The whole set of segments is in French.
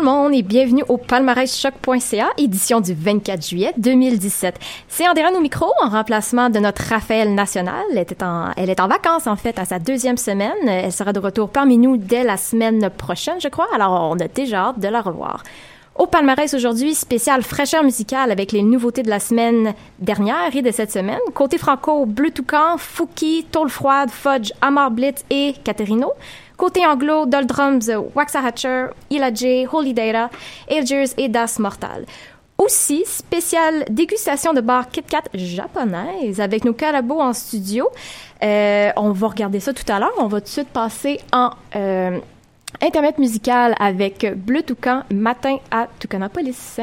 Le monde et bienvenue au palmarès choc.ca, édition du 24 juillet 2017. C'est Andréane au micro en remplacement de notre Raphaël National. Elle, elle est en vacances en fait à sa deuxième semaine. Elle sera de retour parmi nous dès la semaine prochaine, je crois. Alors on a déjà hâte de la revoir. Au palmarès aujourd'hui, spécial fraîcheur musicale avec les nouveautés de la semaine dernière et de cette semaine. Côté franco, Bleu Toucan, Fouki, Tôle Froide, Fudge, Amar Blitz et Caterino. Côté anglo, Doldrums, Waxahachar, Ila J, Holy Data, Agers et Das Mortal. Aussi, spéciale dégustation de bar Kit Kat japonaise avec nos carabos en studio. Euh, on va regarder ça tout à l'heure. On va tout de suite passer en euh, internet musical avec Bleu Toucan, matin à Toucanapolis.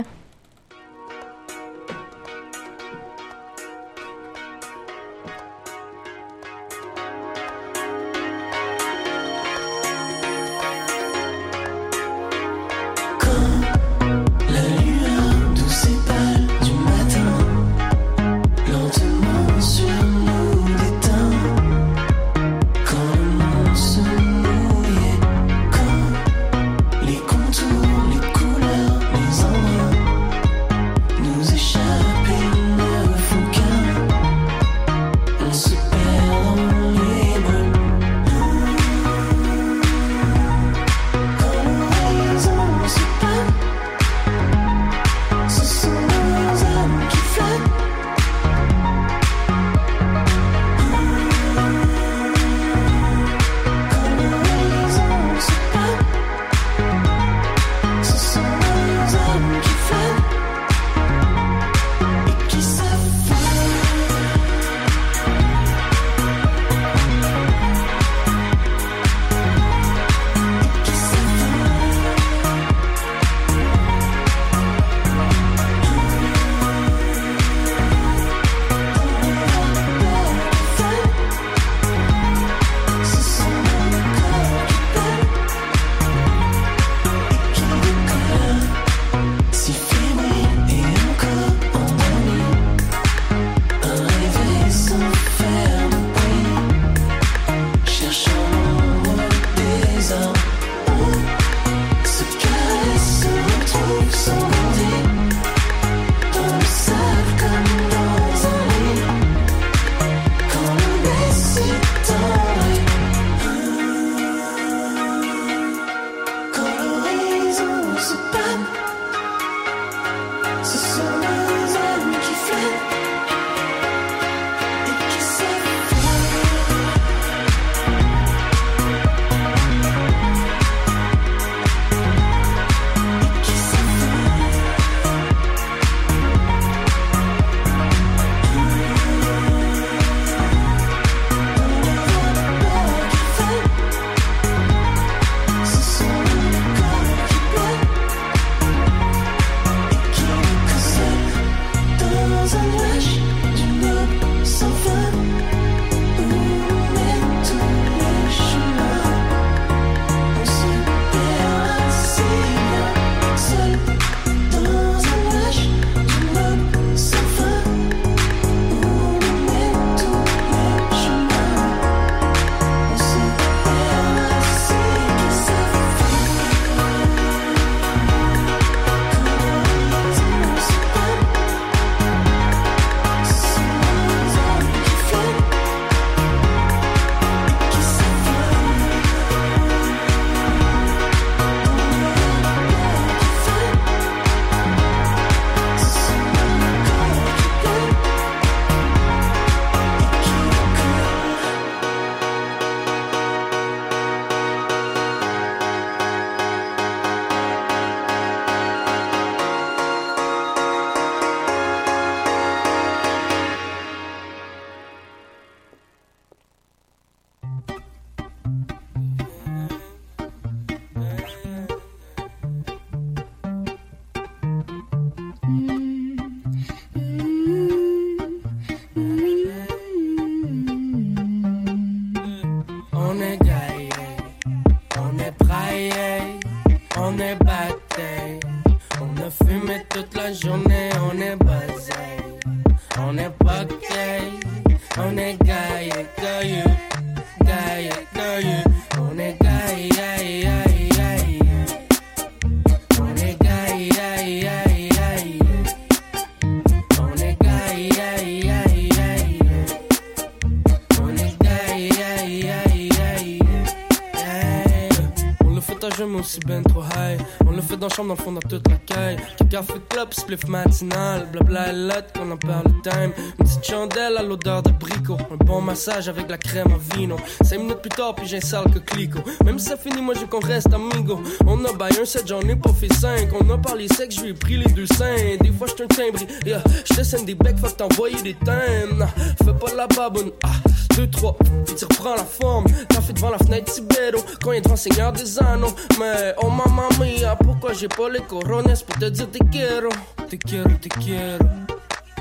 Club, spliff matinal. Blabla et lot, qu'on en parle le time. Une petite chandelle à l'odeur de bricot. Un bon massage avec la crème à vino. Cinq minutes plus tard, puis j'ai un sale que clico. Même si ça finit, moi je qu'on reste amigo. On a baillé un set, j'en ai pas fait cinq. On a parlé sexe, je lui ai pris les deux seins. Des fois, j'suis un timbre. Yeah, j'descends des becs, faut t'envoyer des thèmes. Fais pas la baboune. Ah, deux, trois, puis tu reprends la forme. T'as fait devant la fenêtre Tibero. Quand il est devant Seigneur des Anneaux. Mais oh maman mia, pourquoi j'ai pas les corones pour te dire te quiero? Te quiero, te quiero.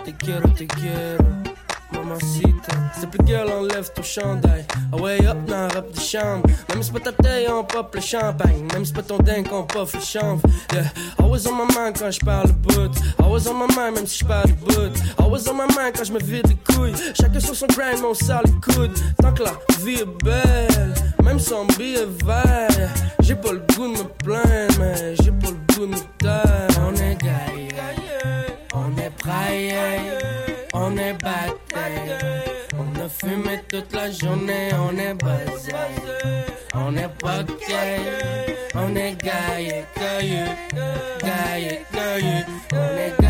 Te quiero, te quiero. Mamacita, te plaît, girl, enlève ton chandail. Ah ouais, hop, dans la robe de chambre. Même si c'est pas ta taille, on pop le champagne. Même si c'est pas ton dingue, on puff le chanvre. Yeah, I was on my mind quand je parle bout. I was on my mind, même si je parle bout. I was on my mind quand je me vide les couilles. Chacun sur son grind, mais on sort les coudes. Tant que la vie est belle, même sans billet vert. J'ai pas le goût de me plaindre, mais j'ai pas le goût de me taire. On est gaillé, on est praillé, on est batté. Fumé toute la journée, on est basé. On est pas gay, on est gaillé, gaillé, gaillé, gaillé. On est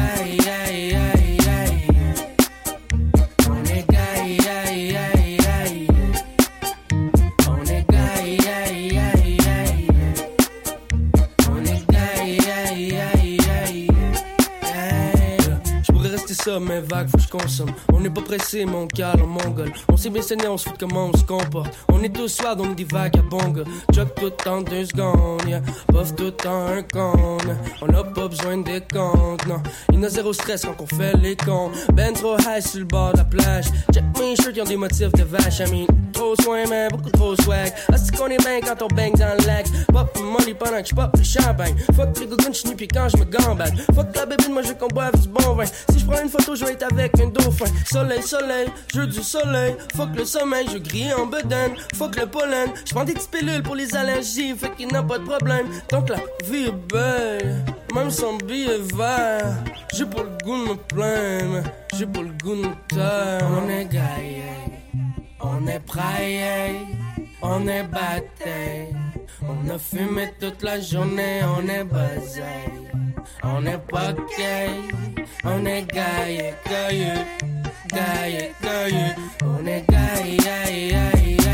rester ça, mais vague, faut que je. On n'est pas pressé, mon calme en mongol. On s'est bien saigné, on se fout comment on se comporte. On est tous soirs, donc des vagues bonga. Job tout en deux secondes, yeah. Puff tout en un con. On a pas besoin des comptes, non. Il y a zéro stress quand on fait les cons. Ben trop high sur le bord de la plage. Check mes shirts, ils ont des motifs de vache. I mean, trop soin, mais beaucoup trop swag. Est-ce qu'on est bien quand on bang dans le lac? Pop money pendant que je pop le champagne. Fuck les gogoons, je puis quand je me gambade. Fuck la bébé, moi je qu'on boive du bon vin. Si je prends une photo, je vais être avec un dauphin. Soleil, soleil, jeu du soleil. Fuck le sommeil, je grille en bedaine. Fuck le pollen, je prends des pilules pour les allergies. Fait qu'il n'a pas de problème. Que la vie est belle, même sans billet vert. J'ai pas le goût de me plaindre, j'ai pas le goût de taire. On est gaillé, on est praillé, on est batté. On a fumé toute la journée, on est basé. On est gay, on est gaillé, gaillé, gaillé, gaillé. On est gaillé, gaillé, gaillé,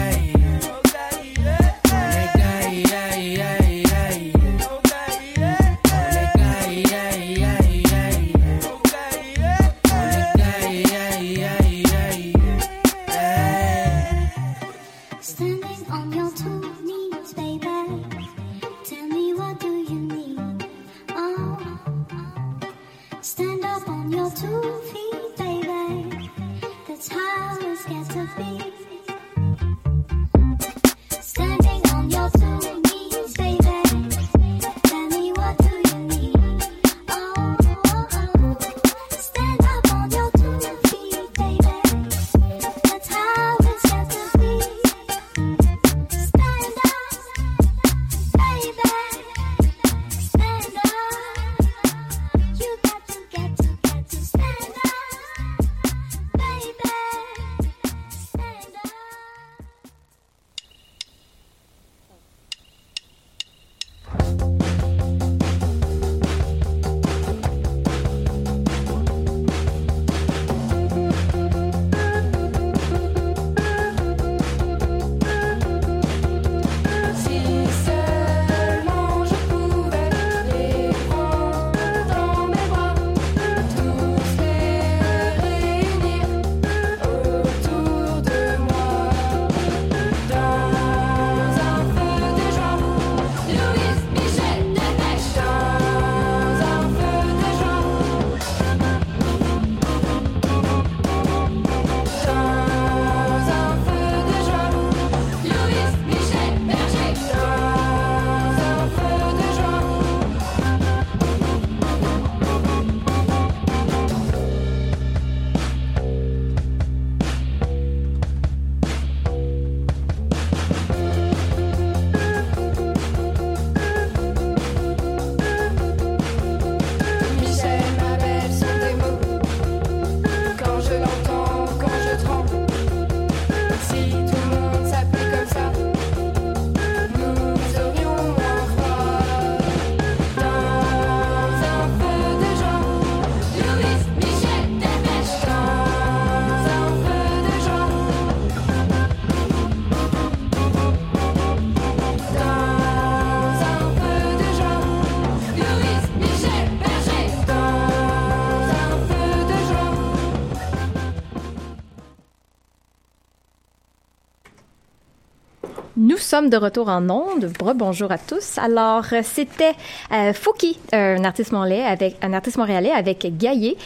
sommes de retour en ondes. Bonjour à tous. Alors, euh, c'était euh, Fouki, un artiste montréalais avec un artiste montréalais avec Gaillé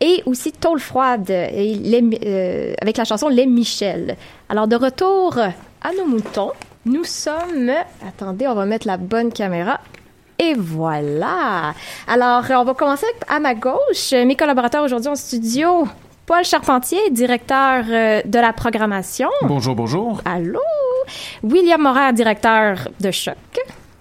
et aussi Tôle froide et les- euh, avec la chanson Les Michel. Alors, de retour à nos moutons, nous sommes. Attendez, on va mettre la bonne caméra. Et voilà. Alors, euh, on va commencer à ma gauche. Euh, Mes collaborateurs aujourd'hui en studio. Paul Charpentier, directeur euh, de la programmation. Bonjour, bonjour. Allô? William Morer, directeur de Choc.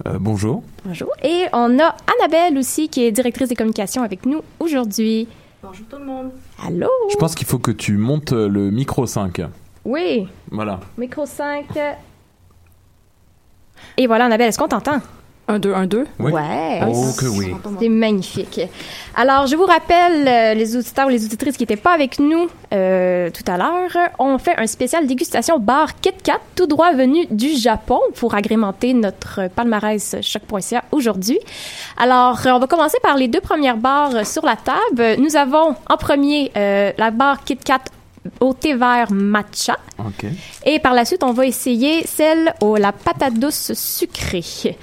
Euh, bonjour. Bonjour. Et on a Annabelle aussi, qui est directrice des communications avec nous aujourd'hui. Bonjour tout le monde. Allô? Je pense qu'il faut que tu montes euh, le micro 5. Oui. Voilà. Micro 5. Et voilà, Annabelle, est-ce qu'on t'entend? 1, 2, 1, 2. Oui. Ouais. Oh que oui. C'est magnifique. Alors, je vous rappelle, euh, les auditeurs ou les auditrices qui n'étaient pas avec nous euh, tout à l'heure, on fait un spécial dégustation bar Kit Kat, tout droit venu du Japon pour agrémenter notre palmarès choc.ca aujourd'hui. Alors, on va commencer par les deux premières barres sur la table. Nous avons en premier euh, la barre Kit Kat au thé vert matcha. Ok. Et par la suite, on va essayer celle au la patate douce sucrée.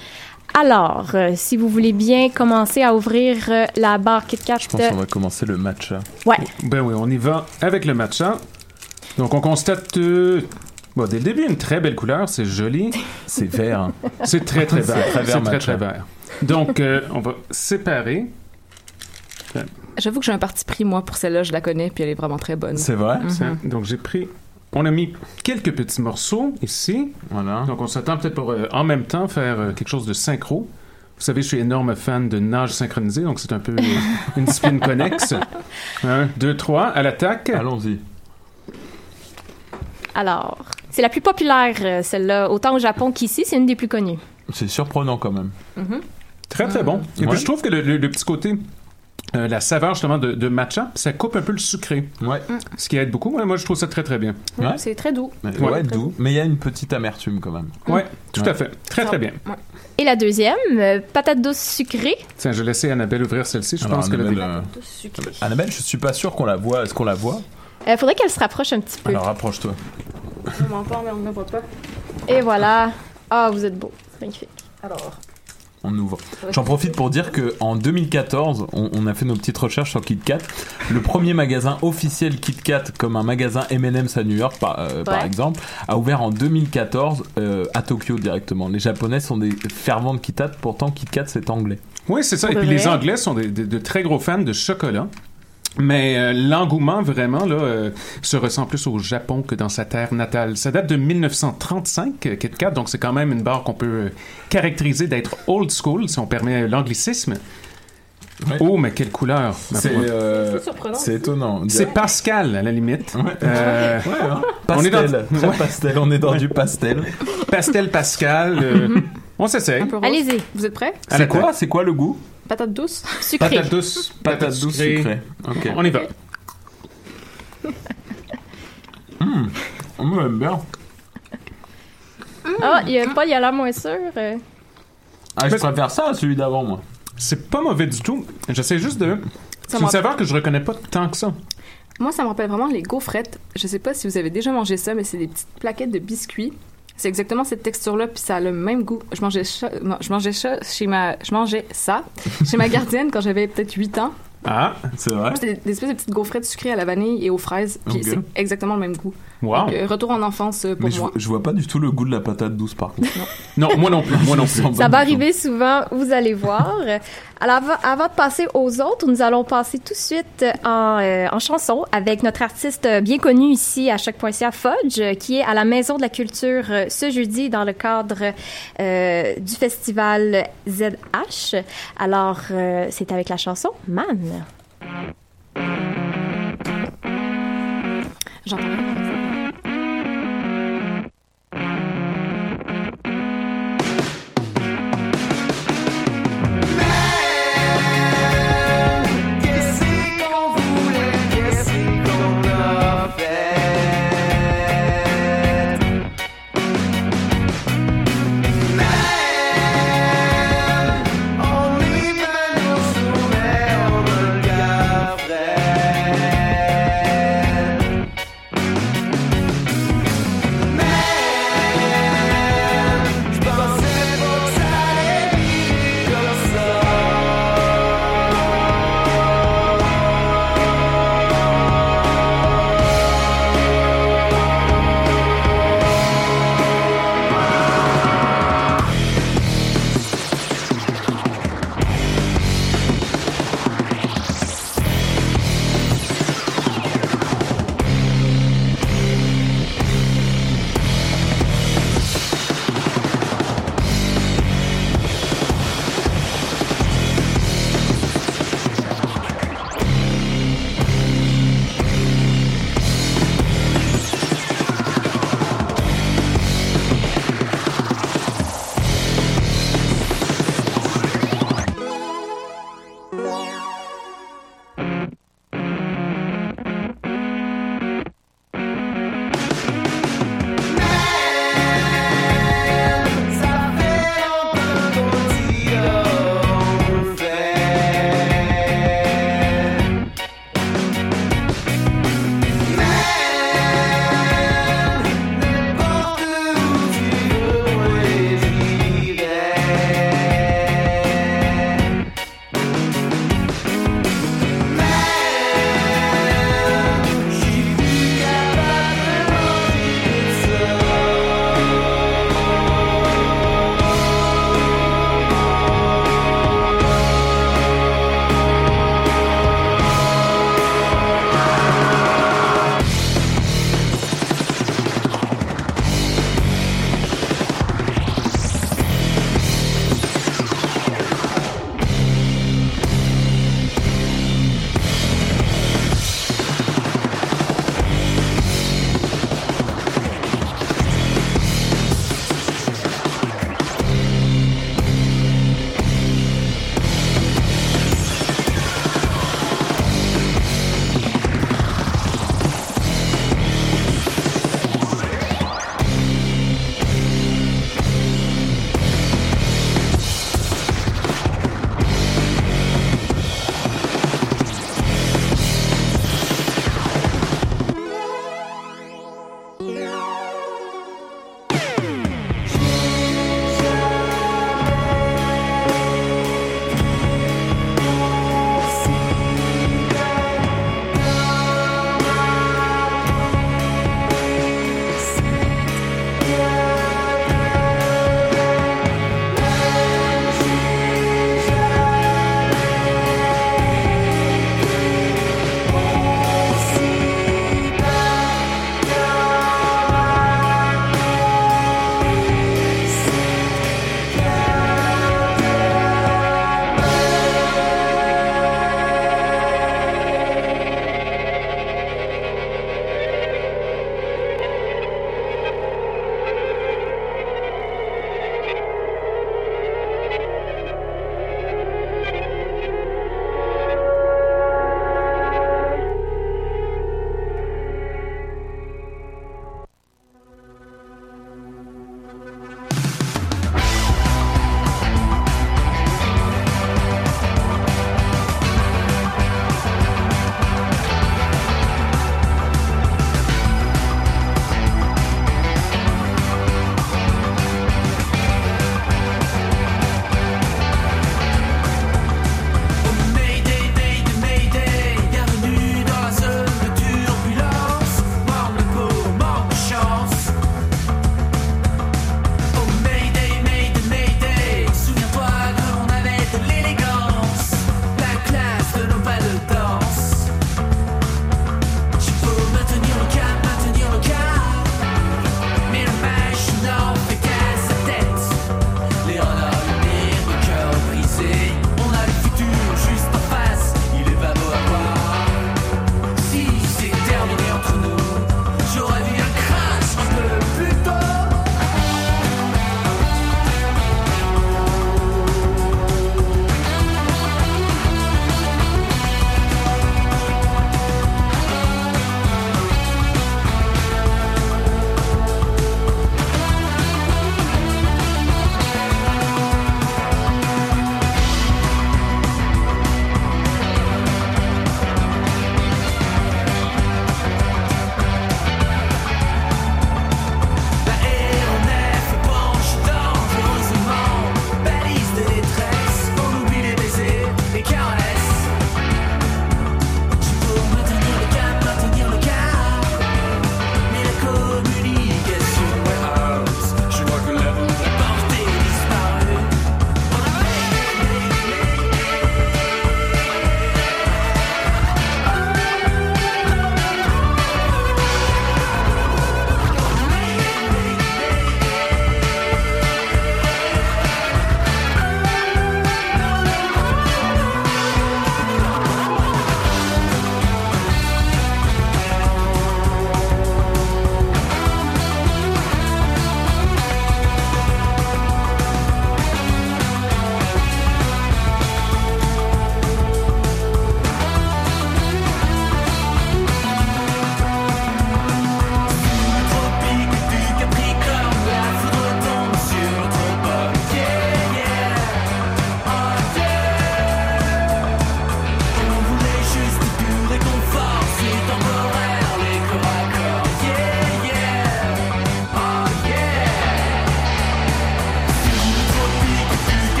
Alors, euh, si vous voulez bien commencer à ouvrir euh, la barre Kit Kat. Je pense qu'on va commencer le match. là. Ouais. Ben oui, on y va avec le matcha. Donc, on constate, euh, bon, dès le début, une très belle couleur. C'est joli. C'est vert. hein. C'est très, très vert. C'est très très, matcha. très vert. Donc, euh, on va séparer. J'avoue que j'ai un parti pris, moi, pour celle-là. Je la connais, puis elle est vraiment très bonne. C'est vrai? Ça. Donc, j'ai pris. On a mis quelques petits morceaux ici. Voilà. Donc, on s'attend peut-être pour euh, en même temps faire euh, quelque chose de synchro. Vous savez, je suis énorme fan de nage synchronisé, donc c'est un peu euh, une discipline connexe. Un, deux, trois, à l'attaque. Allons-y. Alors, c'est la plus populaire, euh, celle-là, autant au Japon qu'ici. C'est une des plus connues. C'est surprenant quand même. Très, très bon. Et Ouais. puis, je trouve que le, le- le petit côté, euh, la saveur justement de, de matcha, ça coupe un peu le sucré, Ouais. ce qui aide beaucoup. Moi, moi je trouve ça très, très bien. Ouais. C'est très doux. Mais- Ouais. Ouais, doux. Mais il y a une petite amertume quand même. Ouais, tout Ouais. à fait. Très, très bien. Et la deuxième, euh, patate douce sucrée. Tiens, je vais laisser Annabelle ouvrir celle-ci. Je Alors, pense que la Annabelle, euh, Annabelle, je suis pas sûr qu'on la voit. Est-ce qu'on la voit? Il faudrait qu'elle se rapproche un petit peu. Alors rapproche-toi. On m'entend, mais on ne me voit pas. Et voilà. Ah, vous êtes beau. C'est magnifique. Alors, On ouvre. J'en profite pour dire que en 2014, on, on a fait nos petites recherches sur KitKat. Le premier magasin officiel KitKat, comme un magasin M&M's à New York, par, euh, par exemple, a ouvert en 2014 euh, à Tokyo directement. Les Japonais sont des fervents de KitKat, pourtant KitKat c'est anglais. Oui, c'est ça. Et puis les? Anglais sont des- des- de très gros fans de chocolat. Mais euh, l'engouement vraiment là euh, se ressent plus au Japon que dans sa terre natale. Ça date de 1935, euh, Kit Kat, donc c'est quand même une barre qu'on peut euh, caractériser d'être old school, si on permet l'anglicisme. Ouais. Oh, mais quelle couleur C'est euh, c'est surprenant. c'est étonnant. C'est Pascal, à la limite. Ouais. Euh, Ouais, hein. On est dans- Pastel, pastel, on est dans du pastel. Pastel Pascal. euh, on s'essaye. Allez-y. Vous êtes prêts? À C'est quoi, c'est quoi le goût? Patate douce. Sucrée. Patate douce. Patate douce sucrée. Ok. On y va. Oh, moi, j'aime bien. Ah, il y a Paul, il a l'air moins sûr. euh. Ah, je préfère ça à celui d'avant, moi. C'est pas mauvais du tout. J'essaie juste de. C'est Ça une me saveur que je reconnais pas tant que ça. Moi, ça me rappelle vraiment les gaufrettes. Je sais pas si vous avez déjà mangé ça, mais c'est des petites plaquettes de biscuits. C'est exactement cette texture-là, puis ça a le même goût. Je mangeais ça, je mangeais ça chez ma, je mangeais ça chez ma gardienne quand j'avais peut-être 8 ans. Ah, C'est vrai. C'était des, des espèces de petites gaufrettes sucrées à la vanille et aux fraises, puis c'est exactement le même goût. Wow. Donc, euh, retour en enfance euh, pour Mais je, moi. vois- je vois pas du tout le goût de la patate douce, par contre. Non, moi non plus. Moi non plus. Ça va arriver souvent, vous allez voir. Alors, avant, avant de passer aux autres, nous allons passer tout de suite en, euh, en chanson avec notre artiste bien connu ici à chaque.ca, Fudge, euh, qui est à la Maison de la Culture ce jeudi dans le cadre euh, du festival ZH. Alors, euh, c'est avec la chanson Man. J'entends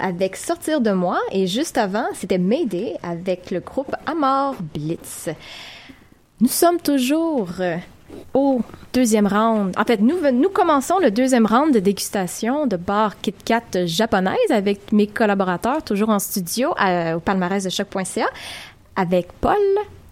Avec Sortir de moi et juste avant, c'était Mayday avec le groupe Amor Blitz. Nous sommes toujours euh, au deuxième round. En fait, nous, nous commençons le deuxième round de dégustation de bar Kit Kat japonaise avec mes collaborateurs toujours en studio au palmarès de choc.ca avec Paul,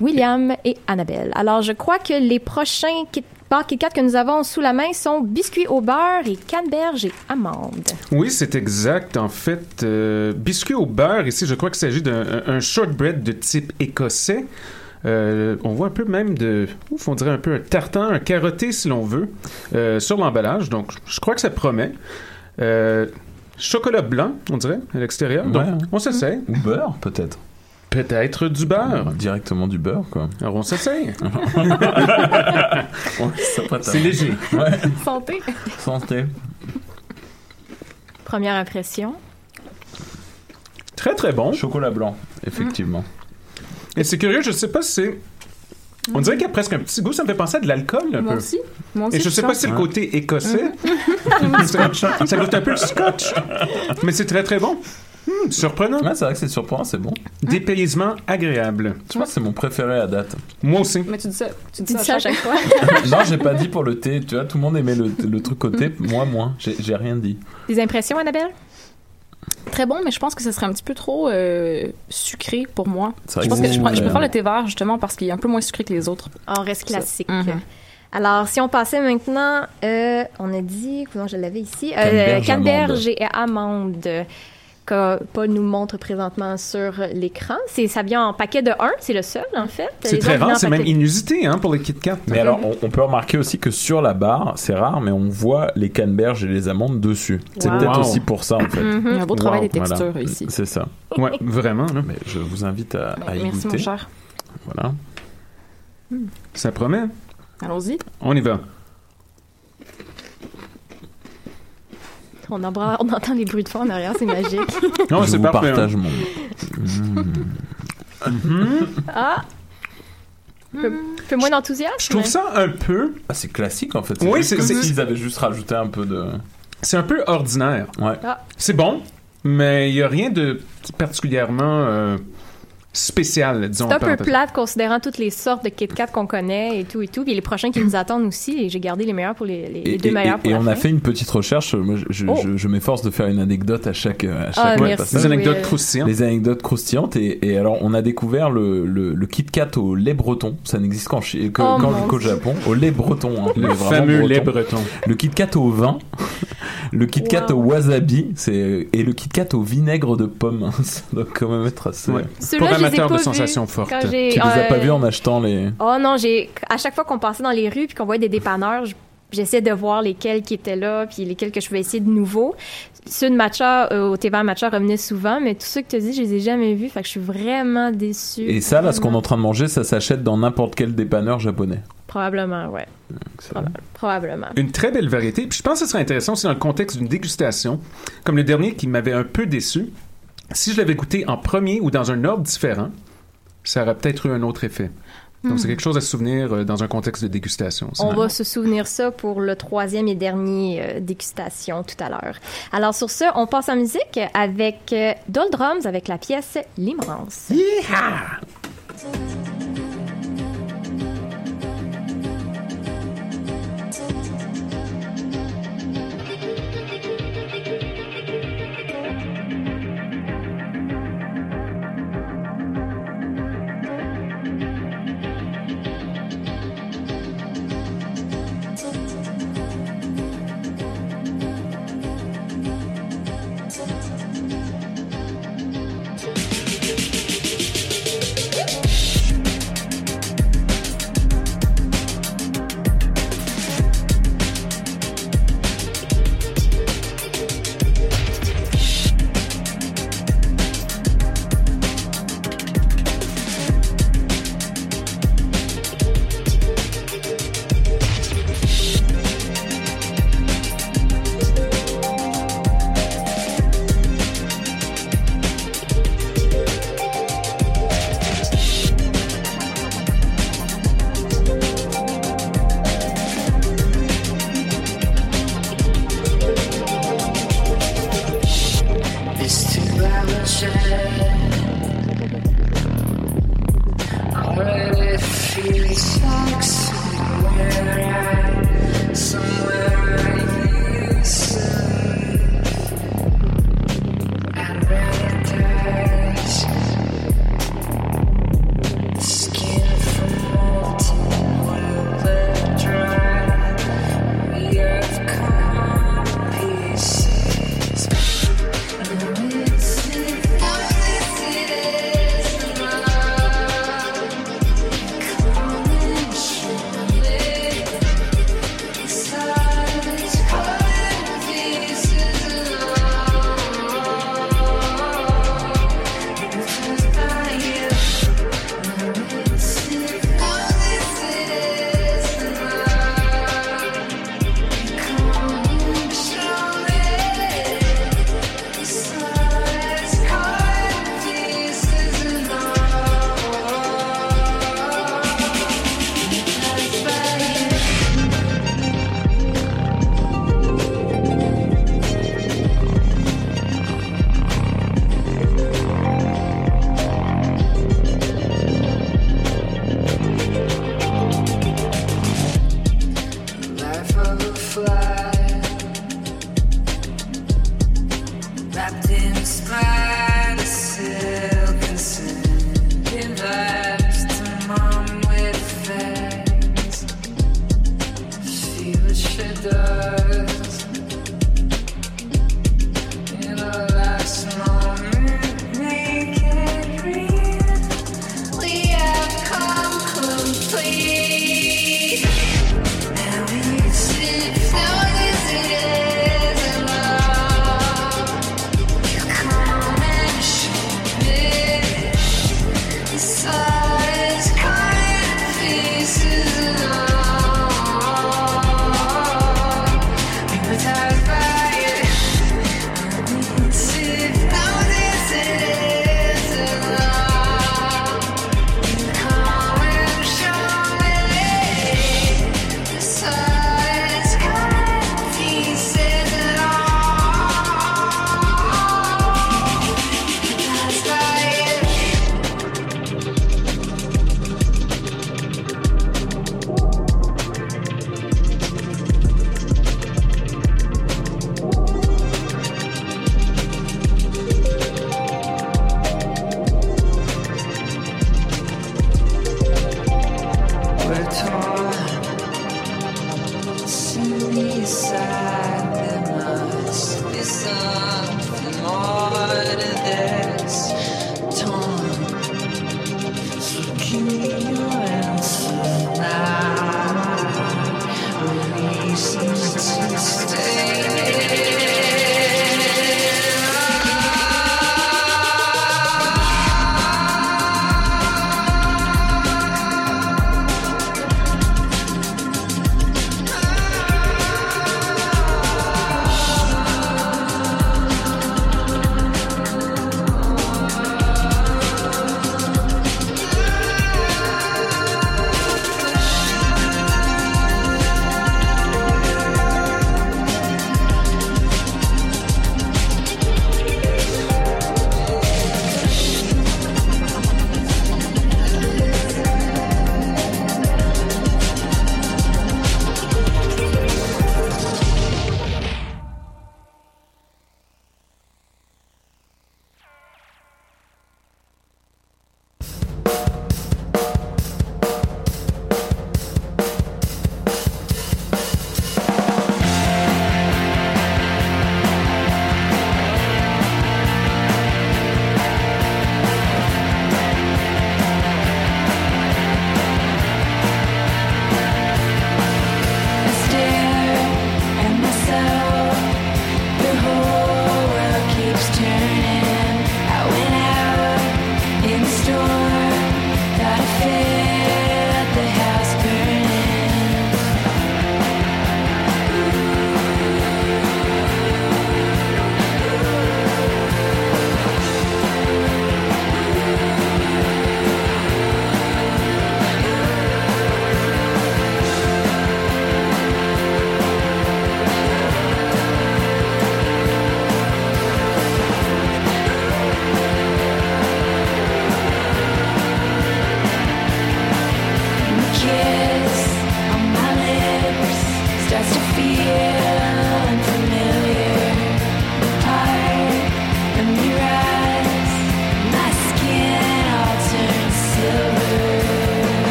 William et Annabelle. Alors, je crois que les prochains Kit bar Kit Kat que nous avons sous la main sont biscuits au beurre et canneberge et amandes. Oui, c'est exact. En fait, euh, biscuit au beurre, ici, je crois qu'il s'agit d'un un- un shortbread de type écossais. Euh, on voit un peu même de, ouf, on dirait un peu un tartan, un carotté si l'on veut, euh, sur l'emballage. Donc, je crois que ça promet. Euh, chocolat blanc, on dirait, à l'extérieur. Donc, Ouais. on s'essaye. Ou beurre, peut-être. Peut-être du beurre. Directement du beurre, quoi. Alors, on s'essaye. C'est léger. Ouais. Santé. Santé. Première impression. Très, très bon. Chocolat blanc, effectivement. Et c'est curieux, je sais pas si c'est. On dirait qu'il y a presque un petit goût, ça me fait penser à de l'alcool un Moi peu. aussi. Moi aussi, Et je sais pas si c'est le côté écossais. ça, ça goûte un peu le scotch. Mais c'est très très bon. Hum, surprenant. Ouais, c'est vrai que c'est surprenant, c'est bon. Dépaysement agréable. Je pense que c'est mon préféré à date. Moi aussi. Mais tu dis ça, tu dis Tu dis ça à chaque fois. non, j'ai pas dit pour le thé. Tu vois, tout le monde aimait le, le truc au thé. Moi, moins. J'ai rien dit. Des impressions, Annabelle? Très bon, mais je pense que ce serait un petit peu trop euh, sucré pour moi. Je pense que que je, c'est- prends- je préfère le thé vert justement parce qu'il est un peu moins sucré que les autres. On reste classique. Mhm. Alors, si on passait maintenant, euh, on a dit, comment je l'avais ici, euh, canneberge et amande, que Paul nous montre présentement sur l'écran. C'est ça vient en paquet de 1, c'est le seul en fait. C'est Les très rare, c'est même inusité hein, pour les Kit Kat. Mais alors, on, on peut remarquer aussi que sur la barre, c'est rare, mais on voit les canneberges et les amandes dessus. C'est peut-être Wow. aussi pour ça, en fait. Il y a un beau travail Wow, des voilà. textures ici. C'est ça. Ouais, vraiment. là. Mais je vous invite à, à y Merci mon goûter. cher. Voilà. Ça promet. Allons-y. On y va. On, embra- on entend les bruits de fond en arrière, c'est magique. Non, c'est parfait. hein. partage mon. Mmh. ah! Un peu, un peu moins d'enthousiasme. Je trouve ça un peu. Ah, c'est classique en fait. Oui, c'est- comme c'est- s'ils avaient juste rajouté un peu de. C'est un peu ordinaire. Ouais. Ah. C'est bon, mais il n'y a rien de particulièrement euh, spécial, disons. C'est un peu plate considérant toutes les sortes de Kit Kat qu'on connaît et tout et tout. Puis les prochains qui nous attendent aussi, et j'ai gardé les meilleurs pour les, les- deux et- meilleurs et- pour et la on a fait une petite recherche. Moi, je, je- Oh. je- je m'efforce de faire une anecdote à chaque, à chaque Ah, ouais, merci. Des anecdotes Oui. croustillantes. Les anecdotes croustillantes et, et alors on a découvert le, le, le Kit Kat au lait breton. Ça n'existe Oh, qu'au Dieu. Japon. Au lait breton. hein, Le fameux breton. lait breton. Le Kit Kat au vin. Le Kit Kat Wow. au wasabi. C'est et le Kit Kat au vinaigre de pomme. Ça doit quand même être assez. Ouais. Pas de vus sensations fortes. Tu les as pas euh, vus en achetant les. Oh non, j'ai à chaque fois qu'on passait dans les rues puis qu'on voyait des dépanneurs, je- j'essayais de voir lesquels qui étaient là puis lesquels que je pouvais essayer de nouveau. Ceux de Matcha euh, au TV Matcha revenaient souvent, mais tous ceux que tu as dit, je les ai jamais vus, fait que je suis vraiment déçue. Et ça, là, ce qu'on est Vraiment. en train de manger, ça s'achète dans n'importe quel dépanneur japonais. Probablement, ouais. Excellent. Probablement. Une très belle variété. Puis je pense que ce serait intéressant aussi dans le contexte d'une dégustation, comme le dernier qui m'avait un peu déçu. Si je l'avais goûté en premier ou dans un ordre différent, ça aurait peut-être eu un autre effet. Donc c'est quelque chose à se souvenir euh, dans un contexte de dégustation. Hmm. On va se souvenir ça pour le troisième et dernier euh, dégustation tout à l'heure. Alors sur ce, on passe en musique avec euh, Doldrums avec la pièce L'immense. Thank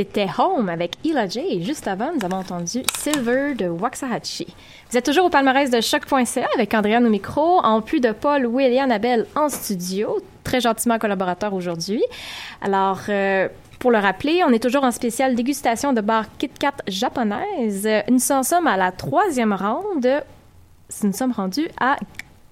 C'était Home avec Ela J. Juste avant, nous avons entendu Silver de Waxahachie. Vous êtes toujours au palmarès de choc.ca avec Andréane au micro, en plus de Paul, Will et Annabelle en studio. Très gentiment collaborateur aujourd'hui. Alors, euh, pour le rappeler, on est toujours en spécial dégustation de bar Kit Kat japonaise. Nous en sommes à la troisième ronde. Nous sommes rendus à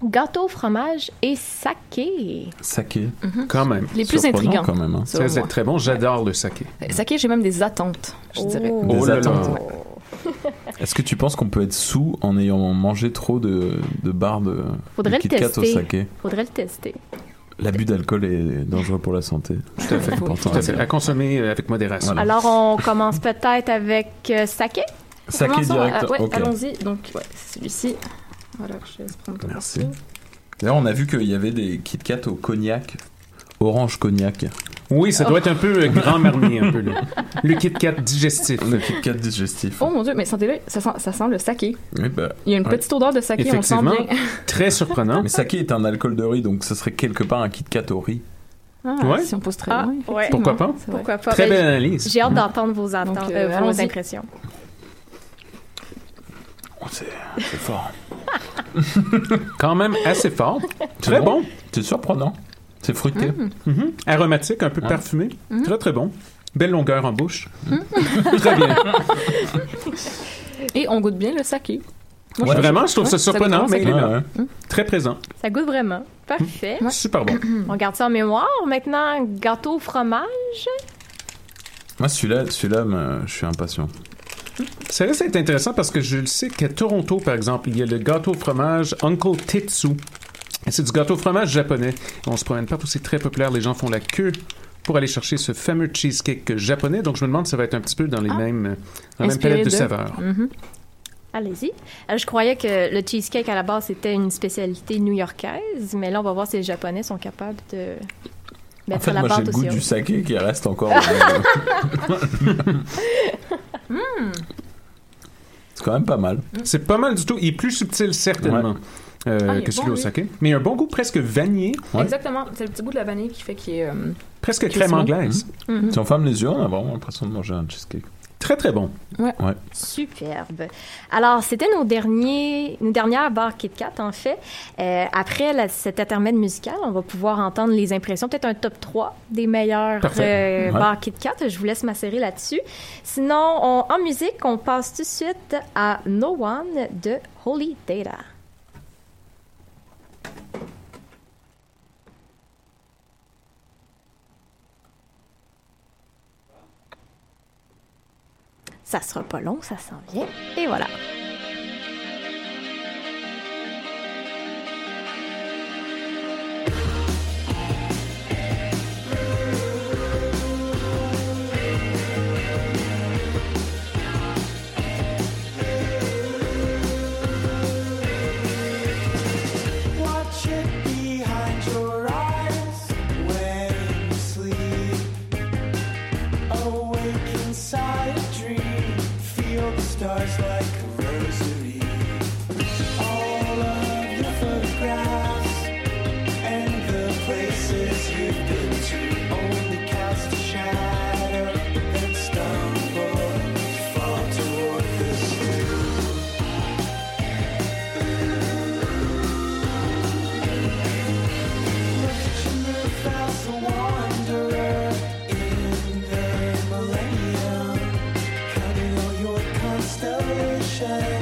gâteau, fromage et saké. Saké. Quand même. Les plus intrigants. quand même, hein. Ça, c'est très bon. J'adore le saké. Saké, j'ai même des attentes, je dirais. Des Oh attentes. Est-ce que tu penses qu'on peut être sous en ayant mangé trop de, de barres de, Faudrait de le Kit Kat au saké? Faudrait le tester. L'abus d'alcool est dangereux pour la santé. Tout à fait. Important Tout à fait. À consommer euh, avec modération. Voilà. Alors, on commence peut-être avec euh, saké? Saké direct. euh, ouais, allons-y. Donc, ouais, celui-ci. Voilà, je laisse prendre Merci. D'ailleurs, on a vu qu'il y avait des Kit Kat au cognac, orange cognac. Oui, ça doit être un peu euh, grand marnier, un peu le, le Kit Kat digestif. Le Kit Kat digestif. Oh mon dieu, mais sentez-le, ça sent, ça sent le saké. Oui, bah, Il y a une Ouais. petite odeur de saké, on le sent Effectivement. bien. Très surprenant. mais saké est un alcool de riz, donc ce serait quelque part un Kit Kat au riz. Ah, Ouais. Si on pose très Ah, loin. ouais. effectivement. Pourquoi pas? C'est vrai. Pourquoi pas? Très Ben, belle analyse. J'ai hâte d'entendre vos, attentes, Donc, euh, euh, vos allons-y. impressions. C'est fort. Quand même assez fort. Très bon? C'est surprenant. C'est fruité. Mhm. Aromatique, un peu Ouais. parfumé. Mhm. Très, très bon. Belle longueur en bouche. très bien. Et on goûte bien le saké. Moi, Ouais, je- vraiment, je trouve ça Ouais, ça goûte surprenant, mais il est là. Très présent. Ça goûte vraiment. Parfait. Super bon. On garde ça en mémoire. Maintenant, gâteau au fromage. Moi, celui-là, celui-là, me- je suis impatient. Ça risque d'être intéressant parce que je le sais qu'à Toronto, par exemple, il y a le gâteau au fromage Uncle Tetsu. Et C'est du gâteau au fromage japonais. On se promène pas parce que c'est très populaire. Les gens font la queue pour aller chercher ce fameux cheesecake japonais. Donc, je me demande si ça va être un petit peu dans les Ah. mêmes, dans la même palette de de. saveurs. Mhm. Allez-y. Euh, je croyais que le cheesecake à la base c'était une spécialité new-yorkaise, mais là on va voir si les Japonais sont capables de En mettre fait, à la moi, j'ai le aussi. goût du haute. saké qui reste encore. Hmm. C'est quand même pas mal. C'est pas mal du tout. Il est plus subtil, certainement, euh, Ah, que celui bon, au saké. Mais un bon goût presque vanillé, Exactement. C'est le petit goût de la vanille qui fait qu'il est. euh, presque crème anglaise. Mhm. Si on ferme les yeux, on a vraiment l'impression de manger un cheesecake. Très, très bon. Ouais. Ouais. Superbe. Alors, c'était nos derniers, nos dernières bars Kit Kat, en fait. Euh, après la- cet intermède musical, on va pouvoir entendre les impressions, peut-être un top 3 des meilleurs euh, Ouais. bars Kit Kat. Je vous laisse macérer là-dessus. Sinon, on- en musique, on passe tout de suite à No One de Holy Data. Ça sera pas long, ça s'en vient. Et voilà. Stars like shine.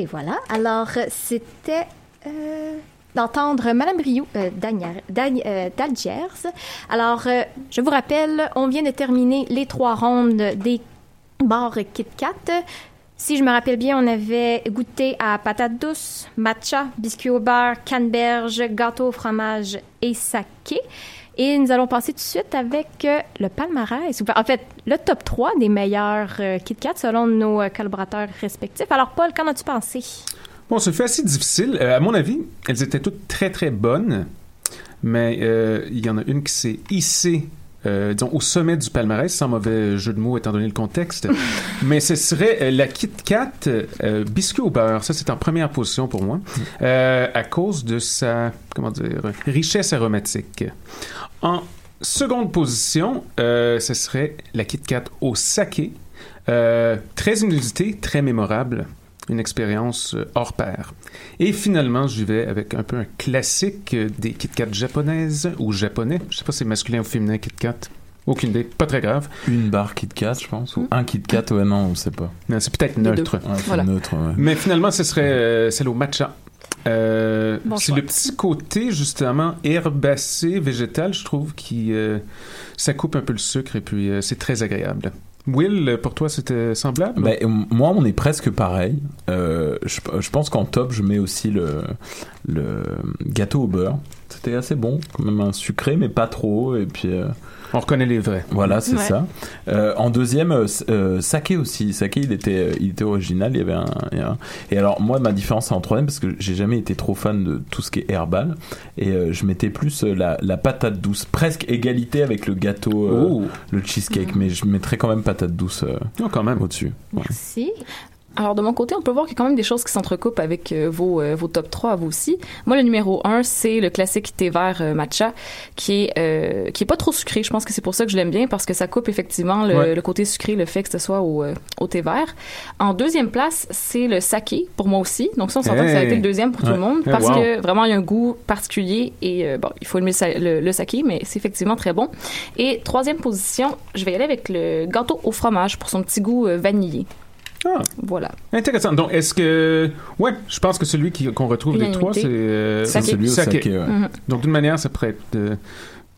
Et voilà. Alors, euh, c'était euh, d'entendre Madame Rioux euh, d'Algiers. Alors, je vous rappelle, on vient de terminer les trois rondes des bars Kit Kat. Si je me rappelle bien, on avait goûté à patate douce, matcha, biscuit au beurre, canneberge, gâteau au fromage et saké. Et nous allons passer tout de suite avec euh, le palmarès, en fait, le top 3 des meilleurs euh, Kit Kat selon nos euh, collaborateurs respectifs. Alors, Paul, qu'en as-tu pensé? Bon, ça fait assez difficile. À mon avis, elles étaient toutes très, très bonnes, mais il y en a une qui s'est hissée, euh, disons, au sommet du palmarès, sans mauvais jeu de mots étant donné le contexte. mais ce serait euh, la Kit Kat euh, biscuit au beurre. Ça, c'est en première position pour moi, à cause de sa, comment dire, richesse aromatique. En seconde position, ce serait la Kit Kat au saké. Très inusité, très mémorable. Une expérience euh, hors pair. Et finalement, j'y vais avec un peu un classique euh, des Kit Kat japonaises ou japonais. Je sais pas si c'est masculin ou féminin Kit Kat. Aucune idée. Pas très grave. Une barre Kit Kat, je pense, ou un Kit Kat, ouais, non, on sait pas. Non, c'est peut-être neutre. Ouais, c'est Voilà. neutre, ouais. Mais finalement, ce serait euh, celle au matcha. Euh, Bon c'est le petit côté justement herbacé végétal, je trouve, qui euh, ça coupe un peu le sucre et puis euh, c'est très agréable. Will, pour toi, c'était semblable? Ben, moi, on est presque pareil. Euh, je, pense qu'en top, je mets aussi le, le gâteau au beurre. C'était assez bon, quand même un sucré, mais pas trop. Et puis, euh, On reconnaît les vrais. Voilà, c'est Ouais. ça. Euh, en deuxième, euh, euh, saké aussi. Saké, il était, euh, il était original. Il y avait un, il y a un- Et alors, moi, ma différence c'est en troisième parce que j'ai jamais été trop fan de tout ce qui est herbal. Et euh, je mettais plus la, la patate douce, presque égalité avec le gâteau, euh, Oh, le cheesecake. Mais je mettrais quand même patate douce euh, oh, quand même. au-dessus. Ouais. Merci. Alors, de mon côté, on peut voir qu'il y a quand même des choses qui s'entrecoupent avec euh, vos, euh, vos top 3 à vous aussi. Moi, le numéro 1, c'est le classique thé vert euh, matcha, qui est, euh, qui est pas trop sucré. Je pense que c'est pour ça que je l'aime bien, parce que ça coupe effectivement le, Ouais. le côté sucré, le fait que ce soit au, euh, au thé vert. En deuxième place, c'est le saké, pour moi aussi. Donc ça, on s'entend que ça a été le deuxième pour tout le monde, parce wow. que vraiment, il y a un goût particulier et, euh, bon, il faut aimer le, le, saké, mais c'est effectivement très bon. Et troisième position, je vais y aller avec le gâteau au fromage pour son petit goût vanillé. Ah, Voilà. intéressant. Donc, est-ce que. Ouais, je pense que celui qui- qu'on retrouve des trois, c'est. Euh, C'est celui au Saké. Mhm. Donc, d'une manière, ça pourrait être euh,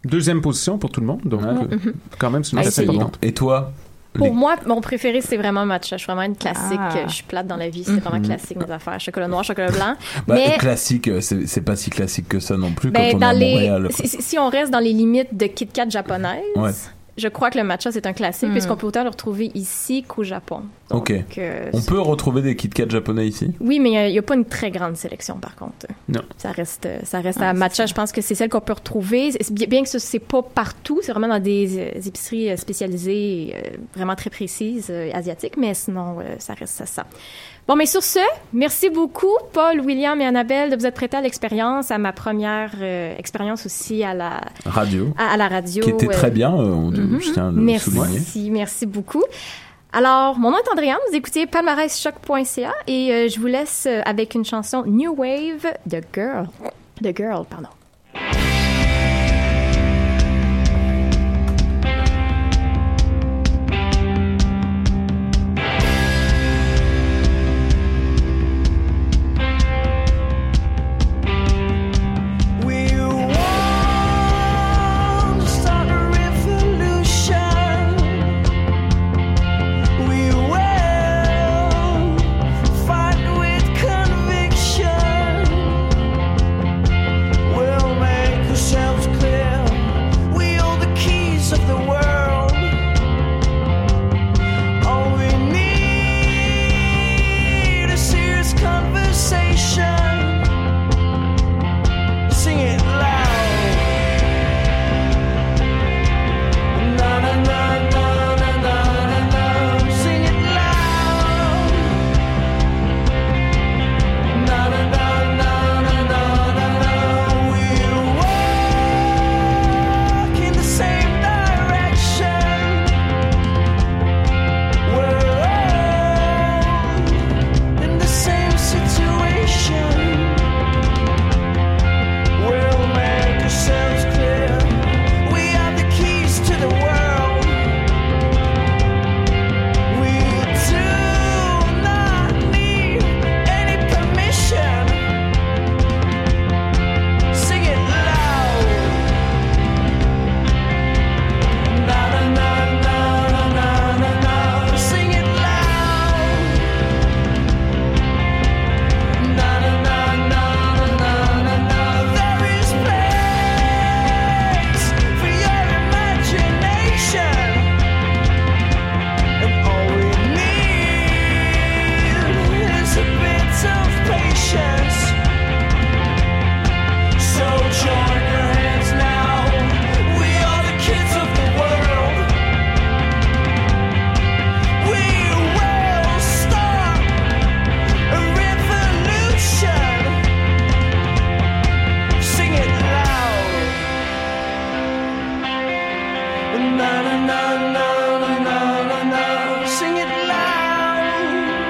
deuxième position pour tout le monde. Donc, euh, quand même, c'est une assez essayer. importante. Et toi Pour Les- moi, mon préféré, c'est vraiment matcha. Je suis vraiment une classique. Ah. Je suis plate dans la vie. C'est vraiment Mhm. classique, mes affaires. Chocolat noir, chocolat blanc. Bah, mais classique, c'est c'est pas si classique que ça non plus ben, quand on est dans à les, Montréal. si, si- si on reste dans les limites de Kit Kat japonaise, Ouais. Je crois que le matcha, c'est un classique, Hmm. puisqu'on peut autant le retrouver ici qu'au Japon. Ok. Euh, On peut retrouver des Kit Kat japonais ici? Oui, mais euh, il n'y a pas une très grande sélection, par contre. Non. Ça reste, euh, ça reste Ah, à matcha. ça. Je pense que c'est celle qu'on peut retrouver. Bien, que ce c'est pas partout, c'est vraiment dans des euh, épiceries spécialisées, euh, vraiment très précises, euh, asiatiques, mais sinon, euh, ça reste ça, ça. Bon, mais sur ce, merci beaucoup, Paul, William et Annabelle, de vous être prêtés à l'expérience, à ma première euh, expérience aussi à la, Radio. à, à la radio. Qui était euh, très bien, euh, Mhm. je tiens à le souligner. Merci, merci beaucoup. Alors, mon nom est Andréane, vous écoutez palmarèschoc.ca et euh, je vous laisse euh, avec une chanson New Wave de Girl. De Girl, pardon.